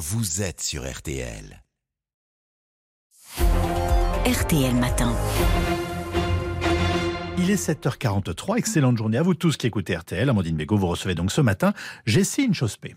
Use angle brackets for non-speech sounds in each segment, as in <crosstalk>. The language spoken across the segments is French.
vous êtes sur RTL. RTL Matin. Il est 7h43, excellente journée à vous tous qui écoutez RTL. Amandine Bégaud, vous recevez donc ce matin Jessine Chospé.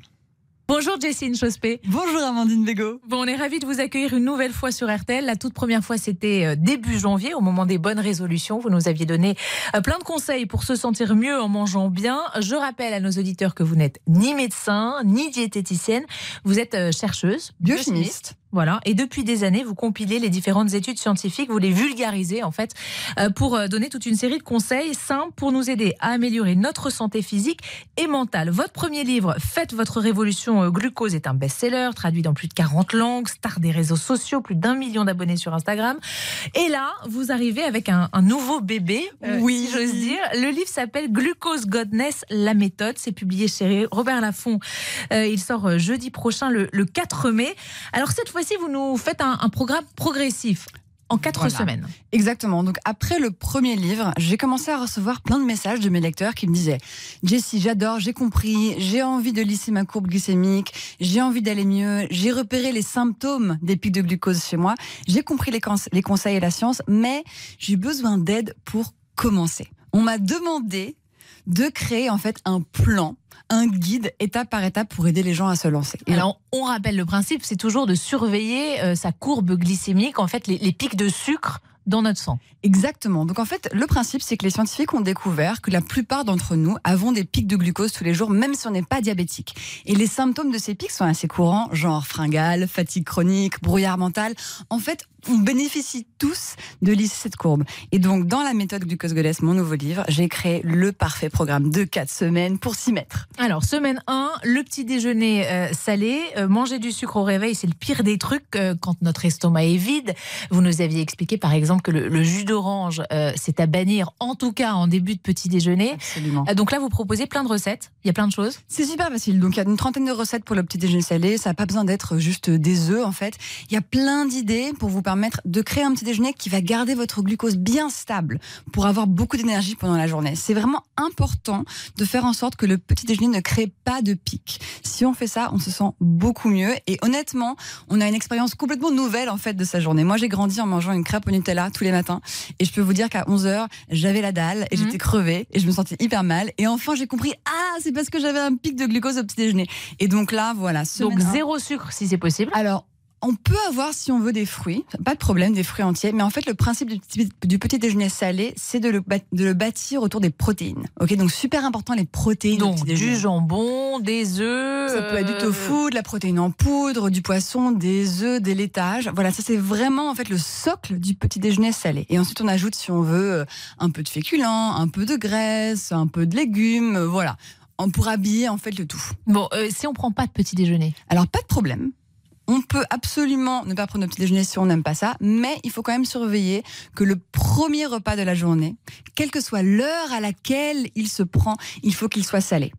Bonjour Jessine Chospé. Bonjour Amandine Bégaud. Bon, on est ravis de vous accueillir une nouvelle fois sur RTL. La toute première fois, c'était euh, début janvier, au moment des bonnes résolutions. Vous nous aviez donné euh, plein de conseils pour se sentir mieux en mangeant bien. Je rappelle à nos auditeurs que vous n'êtes ni médecin, ni diététicienne. Vous êtes euh, chercheuse, Biochimiste. Voilà. Et depuis des années, vous compilez les différentes études scientifiques, vous les vulgarisez en fait, euh, pour euh, donner toute une série de conseils simples pour nous aider à améliorer notre santé physique et mentale. Votre premier livre, Faites votre révolution euh, glucose, est un best-seller, traduit dans plus de 40 langues, star des réseaux sociaux, plus d'un million d'abonnés sur Instagram. Et là, vous arrivez avec un, un nouveau bébé, euh, Oui. si j'ose dire. Le livre s'appelle Glucose Godness, la méthode. C'est publié chez Robert Laffont. Euh, il sort jeudi prochain, le, le 4 mai. Alors cette fois-ci, vous nous faites un, un programme progressif en quatre Voilà. semaines. Exactement. Donc après le premier livre, j'ai commencé à recevoir plein de messages de mes lecteurs qui me disaient Jessie, j'adore, j'ai compris, j'ai envie de lisser ma courbe glycémique, j'ai envie d'aller mieux, j'ai repéré les symptômes des pics de glucose chez moi, j'ai compris les, cons- les conseils et la science, mais j'ai besoin d'aide pour commencer. On m'a demandé de créer en fait un plan, un guide étape par étape pour aider les gens à se lancer. Et Alors, on rappelle le principe, c'est toujours de surveiller euh, sa courbe glycémique, en fait, les, les pics de sucre dans notre sang. Exactement. Donc en fait, le principe, c'est que les scientifiques ont découvert que la plupart d'entre nous avons des pics de glucose tous les jours, même si on n'est pas diabétique. Et les symptômes de ces pics sont assez courants, genre fringale, fatigue chronique, brouillard mental. En fait, on bénéficie tous de lisser cette courbe. Et donc, dans la méthode Glucose Goddess, mon nouveau livre, j'ai créé le parfait programme de 4 semaines pour s'y mettre. Alors, semaine 1, le petit déjeuner euh, salé. Euh, manger du sucre au réveil, c'est le pire des trucs euh, quand notre estomac est vide. Vous nous aviez expliqué, par exemple, que le, le jus d'orange, c'est à bannir, en tout cas en début de petit déjeuner. Absolument. Donc là, vous proposez plein de recettes. Il y a plein de choses. C'est super facile. Donc, il y a une trentaine de recettes pour le petit déjeuner salé. Ça n'a pas besoin d'être juste des œufs, en fait. Il y a plein d'idées pour vous permettre de créer un petit déjeuner qui va garder votre glucose bien stable pour avoir beaucoup d'énergie pendant la journée. C'est vraiment important de faire en sorte que le petit déjeuner ne crée pas de pic. Si on fait ça, on se sent beaucoup mieux. Et honnêtement, on a une expérience complètement nouvelle, en fait, de sa journée. Moi, j'ai grandi en mangeant une crêpe au Nutella tous les matins. Et je peux vous dire qu'à 11h, j'avais la dalle et Mhm. j'étais crevée et je me sentais hyper mal. Et enfin, j'ai compris, ah, c'est parce que j'avais un pic de glucose au petit déjeuner. Et donc là, voilà. Donc zéro sucre si c'est possible. Alors, on peut avoir, si on veut, des fruits, pas de problème, des fruits entiers, mais en fait, le principe du petit, du petit déjeuner salé, c'est de le, bat- de le bâtir autour des protéines. Ok, donc super important les protéines. au Donc petit du jambon, des œufs. Ça peut être du euh, tofu, de la protéine en poudre, du poisson, des œufs, des laitages. Voilà, ça c'est vraiment en fait le socle du petit déjeuner salé. Et ensuite on ajoute, si on veut, euh, un peu de féculents, un peu de graisse, un peu de légumes, euh, voilà. On pour habiller en fait le tout. Bon, euh, si on prend pas de petit déjeuner? Alors pas de problème. On peut absolument ne pas prendre le petit déjeuner si on n'aime pas ça, mais il faut quand même surveiller que le premier repas de la journée, quelle que soit l'heure à laquelle il se prend, il faut qu'il soit salé.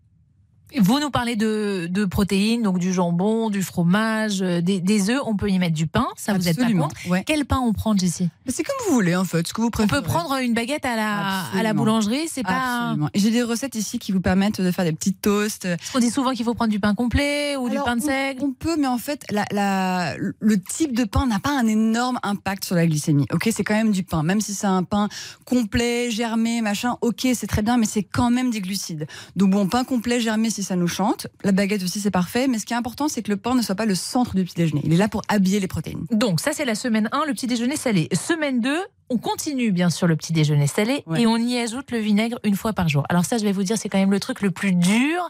Vous nous parlez de, de protéines, donc du jambon, du fromage, euh, des, des œufs. On peut y mettre du pain, ça vous êtes pas Absolument. contre. Ouais. Quel pain on prend, Jessie? C'est comme vous voulez en fait, ce que vous On préférez. peut prendre une baguette à la, à la boulangerie, c'est pas. J'ai des recettes ici qui vous permettent de faire des petits toasts. Qu'on dit souvent qu'il faut prendre du pain complet ou Alors, du pain de seigle. On peut, mais en fait, la, la- le type de pain n'a pas un énorme impact sur la glycémie. Ok, c'est quand même du pain, même si c'est un pain complet, germé, machin. Ok, c'est très bien, mais c'est quand même des glucides. Donc bon, pain complet, germé, si ça nous chante. La baguette aussi, c'est parfait. Mais ce qui est important, c'est que le pain ne soit pas le centre du petit déjeuner. Il est là pour habiller les protéines. Donc, ça, c'est la semaine 1, le petit déjeuner salé. Semaine 2, on continue bien sûr le petit déjeuner salé Ouais. et on y ajoute le vinaigre une fois par jour. Alors, ça, je vais vous dire, c'est quand même le truc le plus dur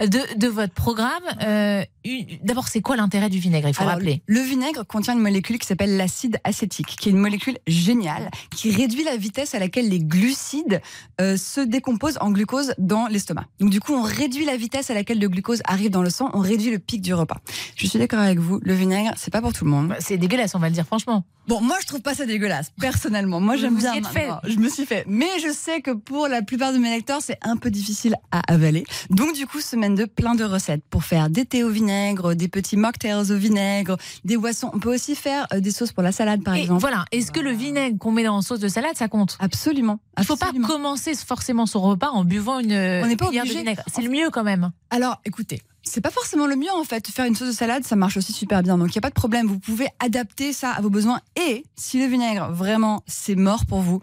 de, de votre programme. Euh, D'abord, c'est quoi l'intérêt du vinaigre? Il faut Alors, rappeler. Le vinaigre contient une molécule qui s'appelle l'acide acétique, qui est une molécule géniale, qui réduit la vitesse à laquelle les glucides euh, se décomposent en glucose dans l'estomac. Donc du coup, on réduit la vitesse à laquelle le glucose arrive dans le sang, on réduit le pic du repas. Je suis d'accord avec vous, le vinaigre, c'est pas pour tout le monde. C'est dégueulasse, on va le dire franchement. Bon, moi je trouve pas ça dégueulasse, personnellement. Moi j'aime bien. fait. maintenant. Je me suis fait. Mais je sais que pour la plupart de mes lecteurs, c'est un peu difficile à avaler. Donc du coup, semaine 2, plein de recettes pour faire des thés au vinaigre, des petits mocktails au vinaigre, des boissons. On peut aussi faire euh, des sauces pour la salade, par Et exemple. voilà, est-ce que le vinaigre qu'on met dans la sauce de salade, ça compte? Absolument. Il faut pas commencer forcément son repas en buvant une On n'est pas de obligé. vinaigre. C'est le mieux quand même. Alors, écoutez, C'est pas forcément le mieux en fait. Faire une sauce de salade, ça marche aussi super bien. Donc il n'y a pas de problème. Vous pouvez adapter ça à vos besoins. Et si le vinaigre, vraiment, c'est mort pour vous,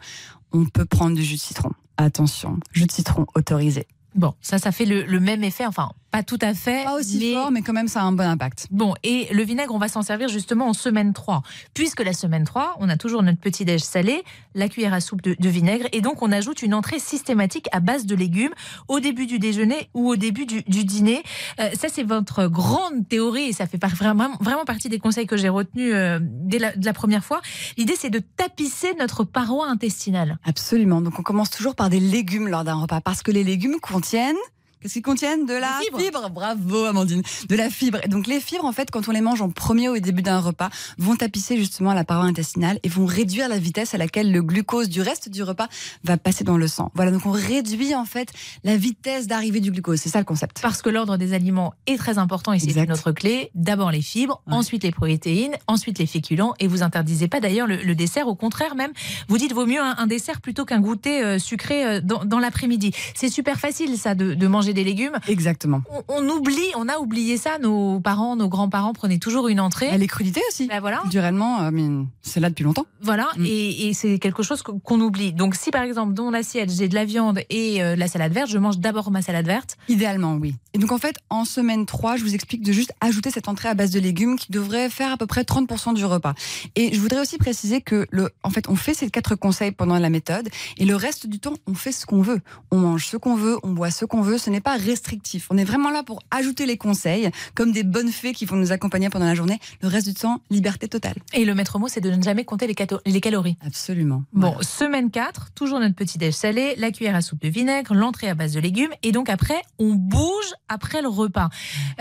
on peut prendre du jus de citron. Attention, jus de citron autorisé. Bon, ça, ça fait le, le même effet. Enfin, pas tout à fait. Pas aussi mais... fort, mais quand même, ça a un bon impact. Bon, et le vinaigre, on va s'en servir justement en semaine 3. Puisque la semaine 3, on a toujours notre petit déj salé, la cuillère à soupe de, de, vinaigre, et donc on ajoute une entrée systématique à base de légumes au début du déjeuner ou au début du, du dîner. Euh, ça, c'est votre grande théorie, et ça fait vraiment, vraiment partie des conseils que j'ai retenus euh, dès la, de la première fois. L'idée, c'est de tapisser notre paroi intestinale. Absolument. Donc on commence toujours par des légumes lors d'un repas, parce que les légumes contiennent Qu'est-ce qu'ils contiennent De la fibre. fibre. Bravo Amandine. De la fibre. Et donc les fibres, en fait, quand on les mange en premier au début d'un repas, vont tapisser justement la paroi intestinale et vont réduire la vitesse à laquelle le glucose du reste du repas va passer dans le sang. Voilà, donc on réduit en fait la vitesse d'arrivée du glucose. C'est ça le concept. Parce que l'ordre des aliments est très important et c'est notre clé. D'abord les fibres, ouais. ensuite les protéines, ensuite les féculents. Et vous interdisez pas d'ailleurs le, le, dessert. Au contraire même, vous dites vaut mieux un, un dessert plutôt qu'un goûter euh, sucré euh, dans, dans l'après-midi. C'est super facile ça de, de manger des légumes. Exactement. On, on, oublie, on a oublié ça. Nos parents, nos grands-parents prenaient toujours une entrée. Et les crudités aussi. Ben voilà. Culturellement, euh, mais c'est là depuis longtemps. Voilà, mm. et, et c'est quelque chose qu'on oublie. Donc si par exemple dans mon assiette j'ai de la viande et euh, la salade verte, je mange d'abord ma salade verte. Idéalement, oui. Et donc en fait, en semaine 3, je vous explique de juste ajouter cette entrée à base de légumes qui devrait faire à peu près 30% du repas. Et je voudrais aussi préciser que le, en fait, on fait ces quatre conseils pendant la méthode et le reste du temps, on fait ce qu'on veut. On mange ce qu'on veut, on boit ce qu'on veut. Ce n'est pas restrictif. On est vraiment là pour ajouter les conseils, comme des bonnes fées qui vont nous accompagner pendant la journée. Le reste du temps, liberté totale. Et le maître mot, c'est de ne jamais compter les, les calories. Absolument. Bon, voilà. semaine 4, toujours notre petit déj salé, la cuillère à soupe de vinaigre, l'entrée à base de légumes. Et donc après, on bouge après le repas.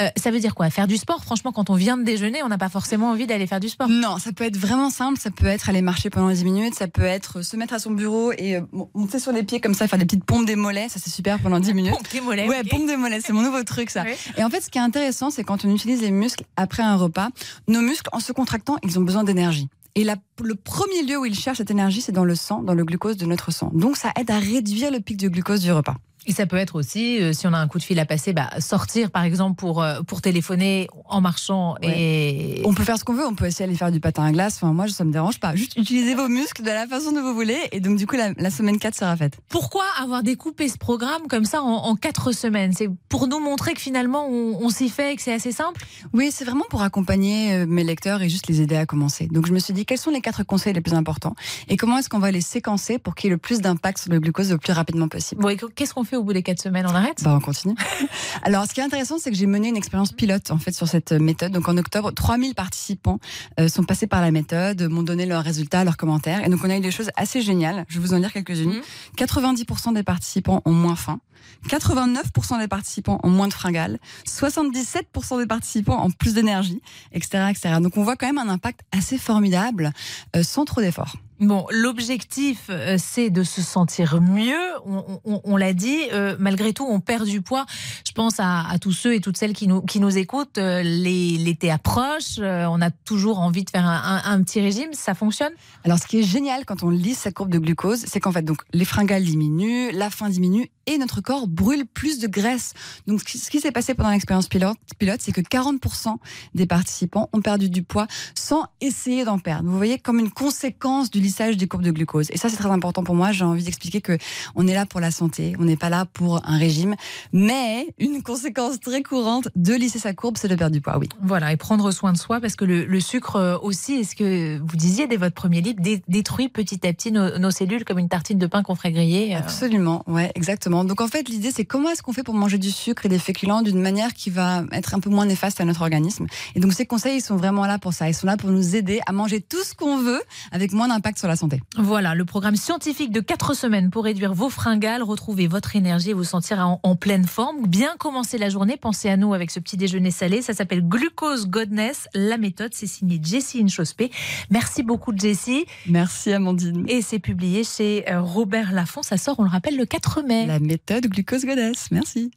Euh, ça veut dire quoi? Faire du sport? Franchement, quand on vient de déjeuner, on n'a pas forcément envie d'aller faire du sport. Non, ça peut être vraiment simple. Ça peut être aller marcher pendant 10 minutes. Ça peut être se mettre à son bureau et euh, monter sur les pieds comme ça, faire des petites pompes des mollets. Ça, c'est super pendant 10 minutes. Pompe des mollets. Ouais, okay. pompe des mollets. C'est mon nouveau truc, ça. Oui. Et en fait, ce qui est intéressant, c'est quand on utilise les muscles après un repas, nos muscles, en se contractant, ils ont besoin d'énergie. Et la, le premier lieu où ils cherchent cette énergie, c'est dans le sang, dans le glucose de notre sang. Donc, ça aide à réduire le pic de glucose du repas. Et ça peut être aussi, euh, si on a un coup de fil à passer, bah, sortir par exemple pour, euh, pour téléphoner en marchant. Ouais. Et... On peut faire ce qu'on veut, on peut aussi aller faire du patin à glace. Enfin, moi, ça me dérange pas. Juste utilisez vos muscles de la façon dont vous voulez. Et donc, du coup, la, la semaine 4 sera faite. Pourquoi avoir découpé ce programme comme ça en, en 4 semaines? C'est pour nous montrer que finalement, on, on s'y fait et que c'est assez simple? Oui, c'est vraiment pour accompagner euh, mes lecteurs et juste les aider à commencer. Donc, je me suis dit, quels sont les quatre conseils les plus importants? Et comment est-ce qu'on va les séquencer pour qu'il y ait le plus d'impact sur le glucose le plus rapidement possible? Bon, Qu'est-ce qu'on fait? Au bout des 4 semaines on arrête? Bah, On continue. <laughs> Alors, ce qui est intéressant, c'est que j'ai mené une expérience pilote en fait sur cette méthode. Donc, en octobre, 3000 participants euh, sont passés par la méthode, m'ont donné leurs résultats, leurs commentaires. Et donc, on a eu des choses assez géniales. Je vais vous en dire quelques-unes. Mmh. 90% des participants ont moins faim. 89% des participants ont moins de fringales, 77% des participants ont plus d'énergie, etc., etc. Donc on voit quand même un impact assez formidable euh, sans trop d'efforts. Bon, l'objectif, euh, c'est de se sentir mieux. On, l'a dit, euh, malgré tout, on perd du poids. Je pense à, tous ceux et toutes celles qui nous, qui nous écoutent. Euh, L'été approche, on a toujours envie de faire un, petit régime. Ça fonctionne? Alors, ce qui est génial quand on lit sa courbe de glucose, c'est qu'en fait, donc, les fringales diminuent, la faim diminue et notre corps brûle plus de graisse. Donc, ce qui s'est passé pendant l'expérience pilote, pilote c'est que 40% des participants ont perdu du poids sans essayer d'en perdre. Vous voyez, comme une conséquence du lissage des courbes de glucose. Et ça, c'est très important pour moi. J'ai envie d'expliquer que on est là pour la santé. On n'est pas là pour un régime. Mais une conséquence très courante de lisser sa courbe, c'est de perdre du poids, oui. Voilà. Et prendre soin de soi parce que le, le sucre aussi, est-ce que vous disiez dès votre premier livre, détruit petit à petit nos, nos cellules comme une tartine de pain qu'on ferait griller? Absolument. Ouais, exactement. Donc en fait, l'idée, c'est comment est-ce qu'on fait pour manger du sucre et des féculents d'une manière qui va être un peu moins néfaste à notre organisme? Et donc ces conseils, ils sont vraiment là pour ça. Ils sont là pour nous aider à manger tout ce qu'on veut avec moins d'impact sur la santé. Voilà, le programme scientifique de 4 semaines pour réduire vos fringales, retrouver votre énergie et vous sentir en, en, pleine forme. Bien commencer la journée, pensez à nous avec ce petit déjeuner salé. Ça s'appelle Glucose Godness. La méthode, c'est signé Jessie Inchospé. Merci beaucoup, Jessie. Merci, Amandine. Et c'est publié chez euh, Robert Laffont. Ça sort, on le rappelle, le 4 mai. La méthode Glucose Goddess. Merci.